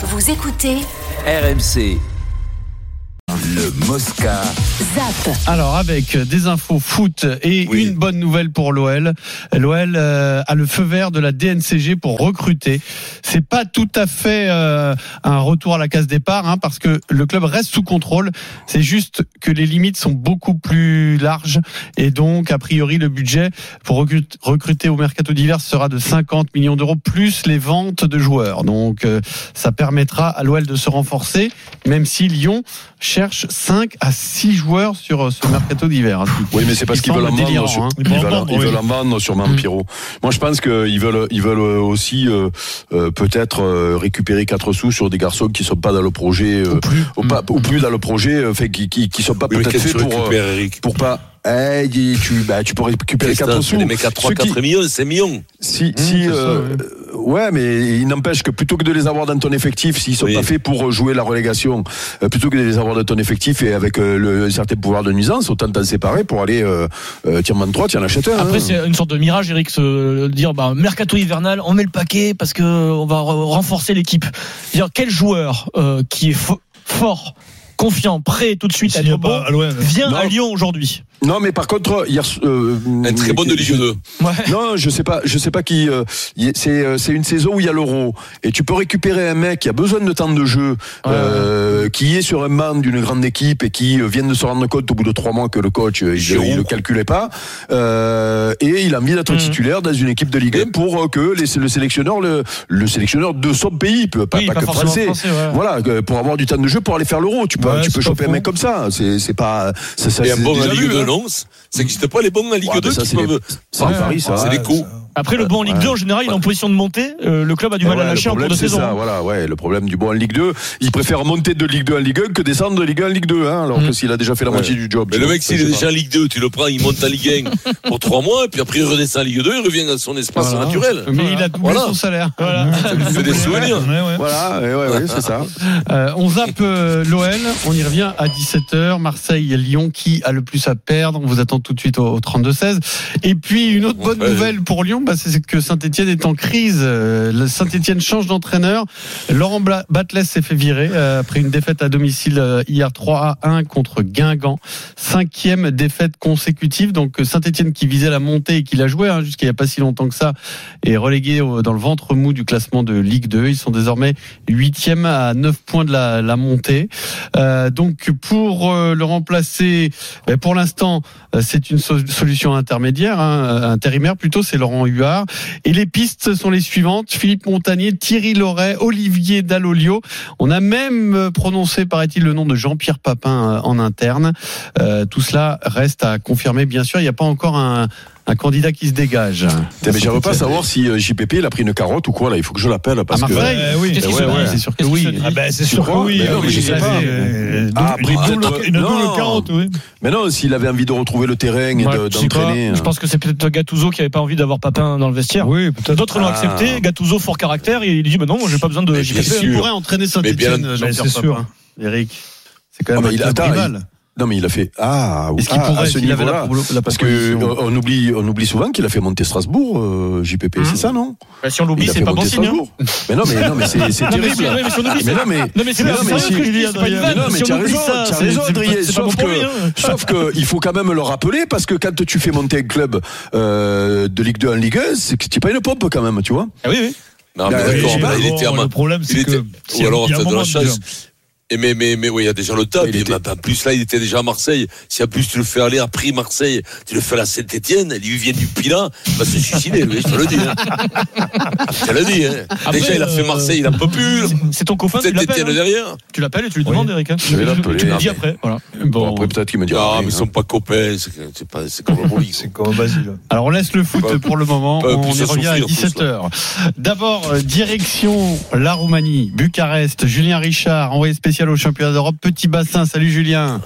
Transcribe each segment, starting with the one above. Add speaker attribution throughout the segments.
Speaker 1: Vous écoutez
Speaker 2: RMC. Le Mosca.
Speaker 1: ZAP.
Speaker 3: Alors avec des infos foot et
Speaker 4: Oui.
Speaker 3: une bonne nouvelle pour l'OL. L'OL euh, a le feu vert de la DNCG pour recruter. C'est pas tout à fait euh, un retour à la case départ hein, parce que le club reste sous contrôle. C'est juste que les limites sont beaucoup plus larges et donc a priori le budget pour recrut- recruter au mercato d'hiver sera de 50 millions d'euros plus les ventes de joueurs. Donc euh, ça permettra à l'OL de se renforcer même si Lyon cherche 5 à 6 joueurs sur euh, ce mercato d'hiver. hein.
Speaker 4: Oui, mais c'est parce
Speaker 3: Il
Speaker 4: qu'ils veulent
Speaker 3: délirant,
Speaker 4: vendre. Sur,
Speaker 3: hein.
Speaker 4: ils veulent, ils veulent en vendre sûrement,
Speaker 3: Mm.
Speaker 4: Pierrot. Moi, je pense qu'ils veulent, ils veulent aussi euh, euh, peut-être euh, récupérer quatre sous sur des garçons qui sont pas dans le projet, euh, ou, pas, ou plus dans le projet, euh, fait, qui, qui sont pas
Speaker 5: Oui, mais
Speaker 4: peut-être
Speaker 5: qu'est-ce
Speaker 4: faits
Speaker 5: que tu
Speaker 4: pour, euh,
Speaker 5: récupères, Eric?
Speaker 4: pour pas. Eh, tu, bah, tu peux récupérer
Speaker 5: Christophe,
Speaker 4: quatre sous.
Speaker 5: Les mecs à 3,
Speaker 4: Ceux qui-
Speaker 5: 4 millions, 5 millions.
Speaker 4: Si, si,
Speaker 3: c'est ça,
Speaker 4: euh,
Speaker 3: ouais.
Speaker 4: ouais, mais il n'empêche que plutôt que de les avoir dans ton effectif, s'ils sont
Speaker 5: Oui.
Speaker 4: pas faits pour jouer la relégation, euh, plutôt que de les avoir dans ton effectif et avec euh, le, un certain pouvoir de nuisance, autant t'en séparer pour aller, euh, euh, tiens, man 3, tiens, en achète un.
Speaker 6: Après,
Speaker 4: hein.
Speaker 6: c'est une sorte de mirage, Eric, se dire bah, mercato hivernal, on met le paquet parce que on va re- renforcer l'équipe. Dire quel joueur euh, qui est fo- fort, confiant, prêt tout de suite à être bon, vient
Speaker 4: Non.
Speaker 6: à Lyon aujourd'hui.
Speaker 4: Non, mais par contre, hier, euh,
Speaker 5: Un très bon de Ligue 2.
Speaker 6: Ouais.
Speaker 4: Non, je sais pas, je sais pas qui. euh, c'est euh, c'est une saison où il y a l'Euro et tu peux récupérer un mec qui a besoin de temps de jeu, euh, qui est sur un banc d'une grande équipe et qui vient de se rendre compte au bout de trois mois que le coach il, il le calculait pas euh, et il a envie d'être
Speaker 6: Mhm.
Speaker 4: titulaire dans une équipe de Ligue 1 pour euh, que les, le sélectionneur le, le sélectionneur de son pays, pas,
Speaker 6: Oui,
Speaker 4: pas
Speaker 6: pas
Speaker 4: que français.
Speaker 6: français, ouais.
Speaker 4: Voilà, pour avoir du temps de jeu pour aller faire l'Euro, tu peux
Speaker 6: Ouais,
Speaker 4: tu peux
Speaker 6: pas
Speaker 4: choper un mec comme ça. C'est c'est pas ça, ça
Speaker 5: Et un bon en
Speaker 4: déjà
Speaker 5: Ligue
Speaker 4: vu,
Speaker 5: 2,
Speaker 4: hein.
Speaker 5: non Ça n'existe pas les bons en Ligue
Speaker 4: Ouais,
Speaker 5: 2
Speaker 4: mais ça,
Speaker 5: qui
Speaker 4: c'est
Speaker 5: peuvent.
Speaker 4: C'est
Speaker 5: des coups.
Speaker 6: Après, le bon en Ligue
Speaker 4: Ouais.
Speaker 6: 2, en général, il est en position de monter. Euh, le club a du mal à lâcher en cours de
Speaker 4: c'est
Speaker 6: saison.
Speaker 4: ça, voilà, ouais, le problème du bon en Ligue 2, il préfère monter de Ligue 2 en Ligue 1 que descendre de Ligue 1 en Ligue 2, hein, alors
Speaker 6: Mm.
Speaker 4: que s'il a déjà fait la moitié du job.
Speaker 5: Mais le mec, s'il est déjà en Ligue 2, tu le prends, il monte en Ligue 1 pour 3 mois, et puis après il redescend en Ligue 2, il revient à son espace naturel.
Speaker 3: Mais il a doublé son salaire.
Speaker 6: Voilà.
Speaker 5: Ça lui fait des souvenirs.
Speaker 4: Voilà, ouais, ouais, ouais, c'est ça.
Speaker 3: Euh, on zappe euh, l'OL, on y revient à 17h. Marseille et Lyon qui a le plus à perdre? On vous attend tout de suite au, au 32-16. Et puis une autre bonne nouvelle pour Lyon, bah, c'est que Saint-Etienne est en crise. Euh, Saint-Etienne change d'entraîneur. Laurent Batles s'est fait virer euh, après une défaite à domicile euh, hier 3 à 1 contre Guingamp. Cinquième défaite consécutive. Donc Saint-Etienne qui visait la montée et qui l'a joué hein, jusqu'il n'y a pas si longtemps que ça est relégué dans le ventre mou du classement de Ligue 2. Ils sont désormais huitième à 9 points de la, montée. Donc pour le remplacer, ben, pour l'instant, c'est une so- solution intermédiaire, hein, intérimaire plutôt, c'est Laurent Et les pistes sont les suivantes Philippe Montagnier, Thierry Loret, Olivier Dallolio. On a même euh, prononcé, paraît-il, le nom de Jean-Pierre Papin euh, en interne. Euh, tout cela reste à confirmer, bien sûr. Il n'y a pas encore un, un candidat qui se dégage.
Speaker 4: Mais j'aimerais pas savoir si euh, JPP il a pris une carotte ou quoi là. Il faut que je l'appelle parce
Speaker 3: À
Speaker 4: que.
Speaker 3: Marseille
Speaker 6: oui. Qu'est-ce
Speaker 4: Eh ouais, ouais.
Speaker 3: C'est sûr que oui.
Speaker 7: Ah ben c'est sûr que oui.
Speaker 4: Mais non, mais je sais pas.
Speaker 7: euh,
Speaker 4: Ah,
Speaker 7: double- une double- carotte, oui.
Speaker 4: Mais non, s'il avait envie de retrouver le terrain et d'entraîner.
Speaker 6: Je pense que c'est peut-être Gattuso qui avait pas envie d'avoir Papin dans le vestiaire.
Speaker 7: Oui, peut-être.
Speaker 6: D'autres l'ont
Speaker 4: Ah.
Speaker 6: accepté. Gattuso fort caractère. Et il dit bah non, moi j'ai pas besoin de
Speaker 5: Mais
Speaker 6: JPP.
Speaker 3: Il pourrait entraîner
Speaker 5: Mais
Speaker 7: mais
Speaker 3: Jean-Pierre
Speaker 7: c'est sûr.
Speaker 3: Papin. Eric. C'est quand
Speaker 4: Ah,
Speaker 3: même
Speaker 4: bah,
Speaker 3: un rival.
Speaker 4: Non, mais il a fait. Ah,
Speaker 3: Est-ce qu'il
Speaker 4: ah, à ce
Speaker 3: s'il avait la,
Speaker 4: niveau-là.
Speaker 3: la
Speaker 4: Parce que
Speaker 3: proposition
Speaker 4: on oublie, on oublie souvent qu'il a fait monter Strasbourg, euh, JPP,
Speaker 6: Mhm.
Speaker 4: c'est ça, non?
Speaker 6: Bah, si on l'oublie,
Speaker 4: Il a
Speaker 6: c'est
Speaker 4: fait
Speaker 6: pas bon
Speaker 4: monter
Speaker 6: signe. hein.
Speaker 4: Strasbourg. Mais non, mais non, mais c'est c'est
Speaker 6: Non, mais,
Speaker 4: terrible.
Speaker 6: ouais, mais si on oublie,
Speaker 4: Mais
Speaker 6: c'est-
Speaker 4: non, mais
Speaker 6: Non mais c'est
Speaker 4: Mais
Speaker 6: pas
Speaker 4: non, mais
Speaker 6: sérieux
Speaker 4: si-
Speaker 6: ce que je dis, c'est pas une
Speaker 4: Mais
Speaker 6: vanne.
Speaker 4: non, mais
Speaker 6: Si
Speaker 4: tu
Speaker 6: on
Speaker 4: as
Speaker 6: oublie
Speaker 4: raison,
Speaker 6: ça,
Speaker 4: tu as
Speaker 6: c'est-
Speaker 4: raison,
Speaker 6: c'est pas-
Speaker 4: Adrien.
Speaker 6: c'est pas bon
Speaker 4: Sauf
Speaker 6: pour lui.
Speaker 4: que, sauf que, il faut quand même le rappeler parce que quand tu fais monter un club euh, de Ligue 2 en Ligue 1, c'est que tu pas une pompe quand même, tu vois.
Speaker 6: Ah oui, oui.
Speaker 5: Non, mais
Speaker 4: Bah,
Speaker 5: d'accord,
Speaker 4: oui,
Speaker 5: mais
Speaker 4: mais
Speaker 5: il
Speaker 7: bon,
Speaker 5: était à
Speaker 7: le problème, c'est
Speaker 5: il
Speaker 7: que.
Speaker 5: était- Ou alors, t'as de la chance. Et mais, mais, mais oui, il y a déjà le top.
Speaker 4: Il
Speaker 5: Et
Speaker 4: était-
Speaker 5: En plus, là, il était déjà à Marseille. Si en plus tu le fais aller à Prix Marseille, tu le fais à la Saint-Etienne, lui vient du Pilat, il va se suicider, lui, je te le dis. Hein. je te le dis. Hein.
Speaker 6: Après,
Speaker 5: déjà, il a fait
Speaker 6: euh,
Speaker 5: Marseille, il a pas pu.
Speaker 6: C'est- C'est ton copain, tu l'appelles.
Speaker 5: Saint-Etienne
Speaker 6: hein.
Speaker 5: derrière.
Speaker 6: Tu l'appelles et tu lui demandes, Eric. hein.
Speaker 4: Je vais l'appeler.
Speaker 6: Tu le dis après. Voilà.
Speaker 4: Bon, après, peut-être qu'il me dira.
Speaker 5: Non,
Speaker 4: rien,
Speaker 5: mais ils sont pas copains. C'est c'est pas, c'est comme bowling.
Speaker 7: C'est comme Basile.
Speaker 3: Alors on laisse le foot
Speaker 5: Pas-
Speaker 3: pour le moment.
Speaker 5: pas
Speaker 3: On y revient à
Speaker 5: souffrir, tout
Speaker 3: 17h. D'abord, euh, direction la Roumanie, Bucarest. Julien Richard, envoyé spécial au championnat d'Europe. Petit bassin. Salut Julien.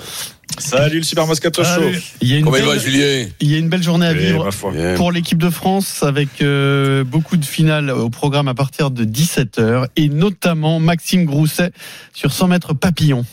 Speaker 8: Salut le Super Moscato Show.
Speaker 3: Il y a une,
Speaker 5: Comment il va,
Speaker 3: belle,
Speaker 5: Julien
Speaker 3: il y a une belle journée à
Speaker 8: Eh,
Speaker 3: vivre. Pour l'équipe de France, avec euh, beaucoup de finales au programme à partir de 17h, et notamment Maxime Grousset sur 100 mètres papillon.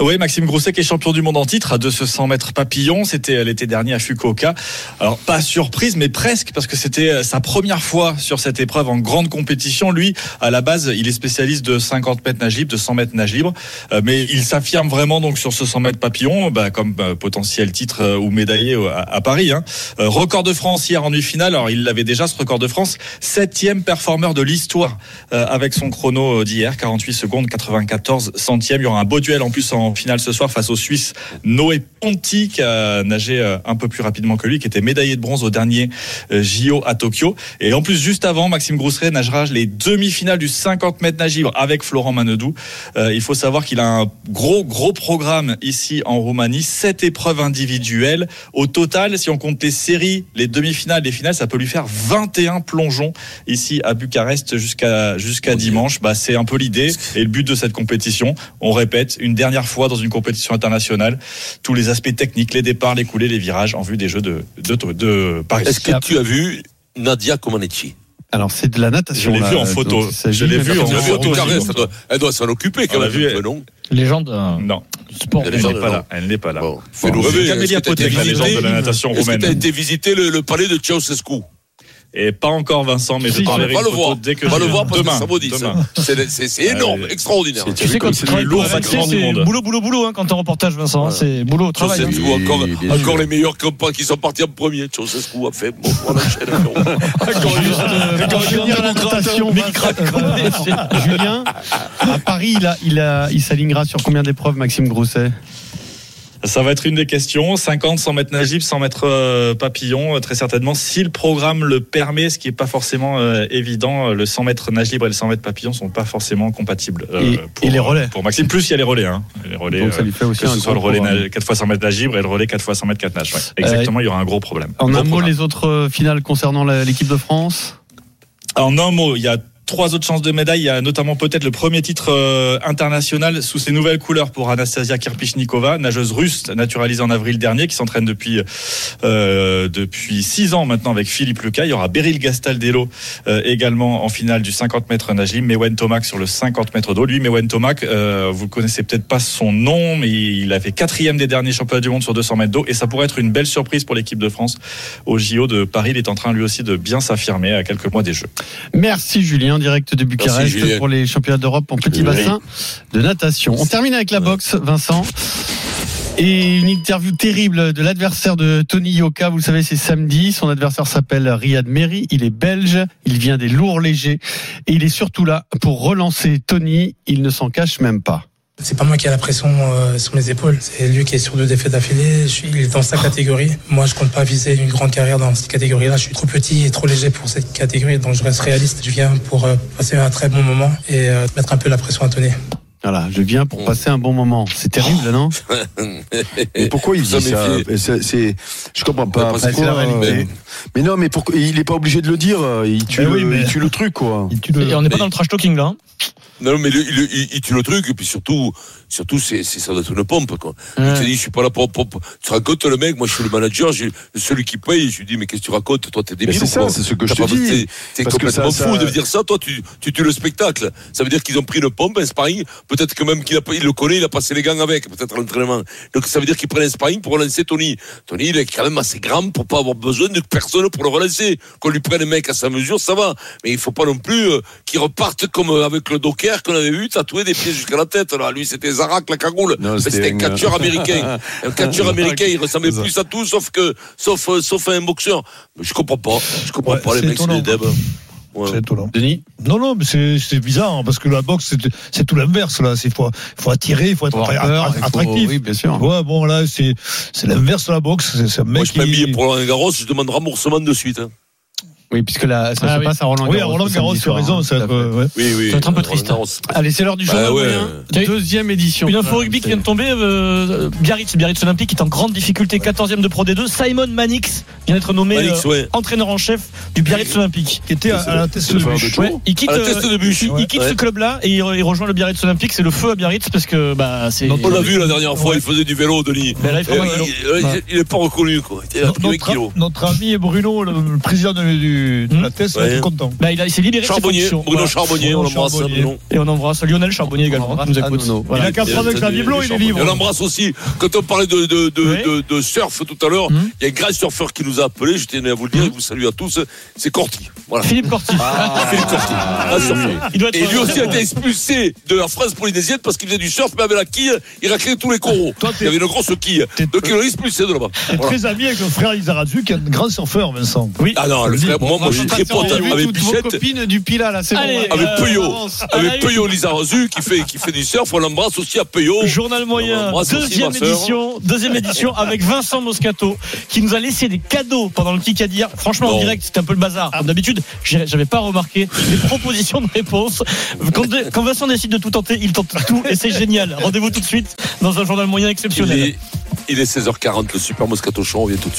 Speaker 8: Oui, Maxime Grousset qui est champion du monde en titre à 200 mètres papillon. C'était l'été dernier à Fukuoka. Alors, pas surprise, mais presque, parce que c'était sa première fois sur cette épreuve en grande compétition. Lui, à la base, il est spécialiste de 50 mètres nage libre, de 100 mètres nage libre. Euh, mais il s'affirme vraiment donc sur ce 100 mètres papillon, bah, comme euh, potentiel titre euh, ou médaillé à, Paris. Hein. record de France hier en demi-finale. Alors, il l'avait déjà, ce record de France. Septième performeur de l'histoire avec son chrono d'hier, 48 secondes, 94 centièmes. Il y aura un beau duel en plus en finale ce soir face aux Suisses Noé Ponti qui a nagé euh, un peu plus rapidement que lui, qui était médaillé de bronze au dernier euh, JO à Tokyo. Et en plus, juste avant, Maxime Grousseret nagera les demi-finales du 50 mètres nage libre avec Florent Manedou. Euh, il faut savoir qu'il a un gros, gros programme ici en Roumanie, sept épreuves individuelles. Au total, si on compte les séries, les demi-finales, les finales, ça peut lui faire 21 plongeons ici à Bucarest jusqu'à jusqu'à dimanche. Bah, c'est un peu l'idée et le but de cette compétition. On répète, une dernière fois fois dans une compétition internationale tous les aspects techniques, les départs, les coulées, les virages en vue des Jeux de, de, de Paris.
Speaker 5: Est-ce que tu as vu Nadia Comaneci?
Speaker 3: Alors c'est de la natation.
Speaker 8: Je l'ai vu en photo. Je l'ai vu en photo.
Speaker 5: Elle doit s'en occuper quand même. Vu,
Speaker 6: non Légende.
Speaker 8: Euh, non.
Speaker 6: Sport.
Speaker 8: Elle n'est pas là. Elle n'est pas là. Bon.
Speaker 5: Fais-nous rêver.
Speaker 8: Camélia la légende de la natation roumaine.
Speaker 5: Est-ce que tu as été visiter le, le palais de Ceausescu?
Speaker 8: Et pas encore Vincent, mais je va
Speaker 5: le voir.
Speaker 8: dès que
Speaker 5: on va le voir
Speaker 8: parce
Speaker 5: demain, que ça C'est énorme, extraordinaire.
Speaker 6: Tu sais quand tu travailles pour c'est boulot, boulot, boulot hein, quand t'es en reportage, Vincent. C'est boulot, travail.
Speaker 5: Hein. Encore, encore les meilleurs qui sont partis en premier. Tu sais ce qu'on a fait. Bon, on enchaîne.
Speaker 3: Julien, à Paris, il s'alignera sur combien d'épreuves, Maxime Grousset?
Speaker 8: Ça va être une des questions. 50, 100 mètres nage 100 mètres euh, papillon, euh, très certainement. Si le programme le permet, ce qui n'est pas forcément euh, évident, le 100 mètres nage libre et le 100 mètres papillon sont pas forcément compatibles.
Speaker 3: et, pour, les relais
Speaker 8: Pour Maxime, plus il y a les relais. Hein. Les relais
Speaker 3: Donc ça lui fait aussi que
Speaker 8: ce soit le relais 4 fois 100 mètres nage libre et le relais 4 fois 100 mètres 4 nage. Exactement, il y aura un gros problème.
Speaker 3: En un mot, les autres finales concernant l'équipe de France?
Speaker 8: En un mot, il y a trois autres chances de médaille. Il y a notamment peut-être le premier titre euh, international sous ses nouvelles couleurs pour Anastasia Kirpichnikova, nageuse russe naturalisée en avril dernier, qui s'entraîne depuis euh, depuis six ans maintenant avec Philippe Lucas. Il y aura Beryl Gastaldello euh, également en finale du 50 mètres nage libre. Mewen Tomac sur le 50 mètres d'eau. Lui, Mewen Tomac, vous connaissez peut-être pas son nom, mais il a fait quatrième des derniers championnats du monde sur 200 mètres d'eau et ça pourrait être une belle surprise pour l'équipe de France au JO de Paris. Il est en train lui aussi de bien s'affirmer à quelques mois des Jeux.
Speaker 3: Merci Julien en direct de Bucarest pour les championnats d'Europe en petit bassin de natation. On termine avec la boxe, Vincent. Et une interview terrible de l'adversaire de Tony Yoka. Vous le savez, c'est samedi. Son adversaire s'appelle Riyad Meri. Il est belge. Il vient des lourds légers. Et il est surtout là pour relancer Tony. Il ne s'en cache même pas.
Speaker 1: C'est pas moi qui ai la pression euh, sur mes épaules. C'est lui qui est sur deux défaites d'affilée. Je suis dans sa catégorie. Moi, je compte pas viser une grande carrière dans cette catégorie-là. Je suis trop petit et trop léger pour cette catégorie, donc je reste réaliste. Je viens pour euh, passer un très bon moment et euh, mettre un peu la pression à Tony.
Speaker 3: Voilà, je viens pour passer un bon moment. C'est terrible, non?
Speaker 4: Pourquoi il dit ça? C'est, je comprends pas. mais, non, mais pourquoi il est pas obligé de le dire Il tue, le, il tue le truc, quoi.
Speaker 6: Et on n'est pas dans le trash talking là.
Speaker 5: Non, mais il, il, il, tue le truc, et puis surtout, surtout c'est, ça doit être une pompe, quoi. Ouais. Il te dit, je suis pas là pour, pour, Tu racontes le mec, moi je suis le manager, je, celui qui paye, je lui dis, mais qu'est-ce que tu racontes Toi, t'es débile.
Speaker 4: c'est ça, c'est ce que je te dis.
Speaker 5: T'es, complètement fou de dire ça, toi, tu, tu tues le spectacle. Ça veut dire qu'ils ont pris une pompe, un sparring, peut-être que même qu'il a, il le connaît, il a passé les gants avec, peut-être l'entraînement. Donc ça veut dire qu'il prennent un sparring pour relancer Tony. Tony, il est quand même assez grand pour pas avoir besoin de personne pour le relancer. Qu'on lui prenne un mec à sa mesure, ça va. Mais il faut pas non plus euh, qu'il reparte comme avec le Docker qu'on avait vu tatoué des pieds jusqu'à la tête. Là. Lui, c'était Zarak, la cagoule. C'était un catcheur américain. un catcheur américain, il ressemblait plus à tout, sauf que, sauf, euh, sauf un boxeur. Mais je comprends pas. Je comprends ouais, pas les mecs, c'est des devs.
Speaker 7: Ouais. C'est étonnant. Denis Non, non, mais c'est bizarre, hein, parce que la boxe, c'est tout l'inverse, là. Il faut, faut attirer, il faut être attractif.
Speaker 3: oui, bien sûr.
Speaker 7: Ouais, bon, là, c'est l'inverse de la boxe. C'est un mec
Speaker 5: Moi, je qui... m'habille pour Roland Garros, je demande remboursement de suite. Hein.
Speaker 3: Oui, puisque là, ça ah, se
Speaker 7: oui.
Speaker 3: passe à Roland Garros.
Speaker 7: Oui, à Roland Garros, tu as raison. Ça,
Speaker 5: ouais. Oui, oui.
Speaker 6: Ça va être un peu triste.
Speaker 3: Allez, c'est l'heure du jour. Bah, ouais. Deuxième édition.
Speaker 6: Une info rugby qui vient de tomber. Euh, Biarritz, Biarritz Olympique est en grande difficulté. 14e de Pro D2. Simon Manix vient d'être nommé
Speaker 5: Manix,
Speaker 6: euh, entraîneur en chef du Biarritz Olympique.
Speaker 7: Qui était à, la test de.
Speaker 6: Il quitte,
Speaker 5: de bûche.
Speaker 6: il quitte ce club-là et il, rejoint le Biarritz Olympique. C'est le feu à Biarritz parce que bah c'est.
Speaker 5: On l'a vu la dernière fois. Il faisait du vélo, Denis.
Speaker 6: Il
Speaker 5: est pas reconnu quoi.
Speaker 7: Notre ami Bruno, le président du du, de la thèse,
Speaker 5: Ouais.
Speaker 7: il est content.
Speaker 6: Bah, il, il s'est libéré
Speaker 5: Charbonnier. Bruno
Speaker 6: Voilà.
Speaker 5: Charbonnier, on l'embrasse.
Speaker 7: Charbonnier.
Speaker 5: Bruno.
Speaker 6: Et on embrasse Lionel Charbonnier également, qui nous écoute.
Speaker 7: Il a qu'à prendre avec la Biblo, il est libre.
Speaker 5: Et on l'embrasse aussi. Quand on parlait de, de, de,
Speaker 6: Oui.
Speaker 5: de, de surf tout à l'heure, il
Speaker 6: Mhm.
Speaker 5: y a un grand surfeur qui nous a appelé, je tenais à vous le dire,
Speaker 6: Mhm.
Speaker 5: et vous salue à tous, c'est Corti. Voilà.
Speaker 6: Philippe Corti.
Speaker 5: Philippe Corti. Un surfeur.
Speaker 6: Il doit être
Speaker 5: Et lui aussi a été expulsé de la France polynésienne parce qu'il faisait du surf, mais avec la quille, il raclait tous les coraux.
Speaker 7: Toi,
Speaker 5: Il y avait une grosse quille. Donc il l'a expulsé de là-bas. Voilà.
Speaker 7: très ami avec le frère Lizarazu, qui est un grand surfeur, Vincent.
Speaker 6: Oui.
Speaker 5: Ah non, le frère, moi, moi je suis très pote avec Bichette.
Speaker 3: copines du Pila, là, c'est bon. On
Speaker 5: Avec Peugeot,
Speaker 6: à
Speaker 5: avec. Peugeot Lizarazu qui fait, qui fait du surf, on l'embrasse aussi à Peugeot.
Speaker 6: Journal moyen, deuxième édition, deuxième édition avec Vincent Moscato qui nous a laissé des cadeaux pendant le Kikadi. Franchement, en direct, c'était un peu le bazar. D'habitude, j'avais pas remarqué les propositions de réponse. Quand, quand Vincent décide de tout tenter, il tente tout et c'est génial. Rendez-vous tout de suite dans un journal moyen
Speaker 5: Il
Speaker 6: exceptionnel.
Speaker 5: est, il est 16h40, le Super Moscato Show, on vient tout de suite.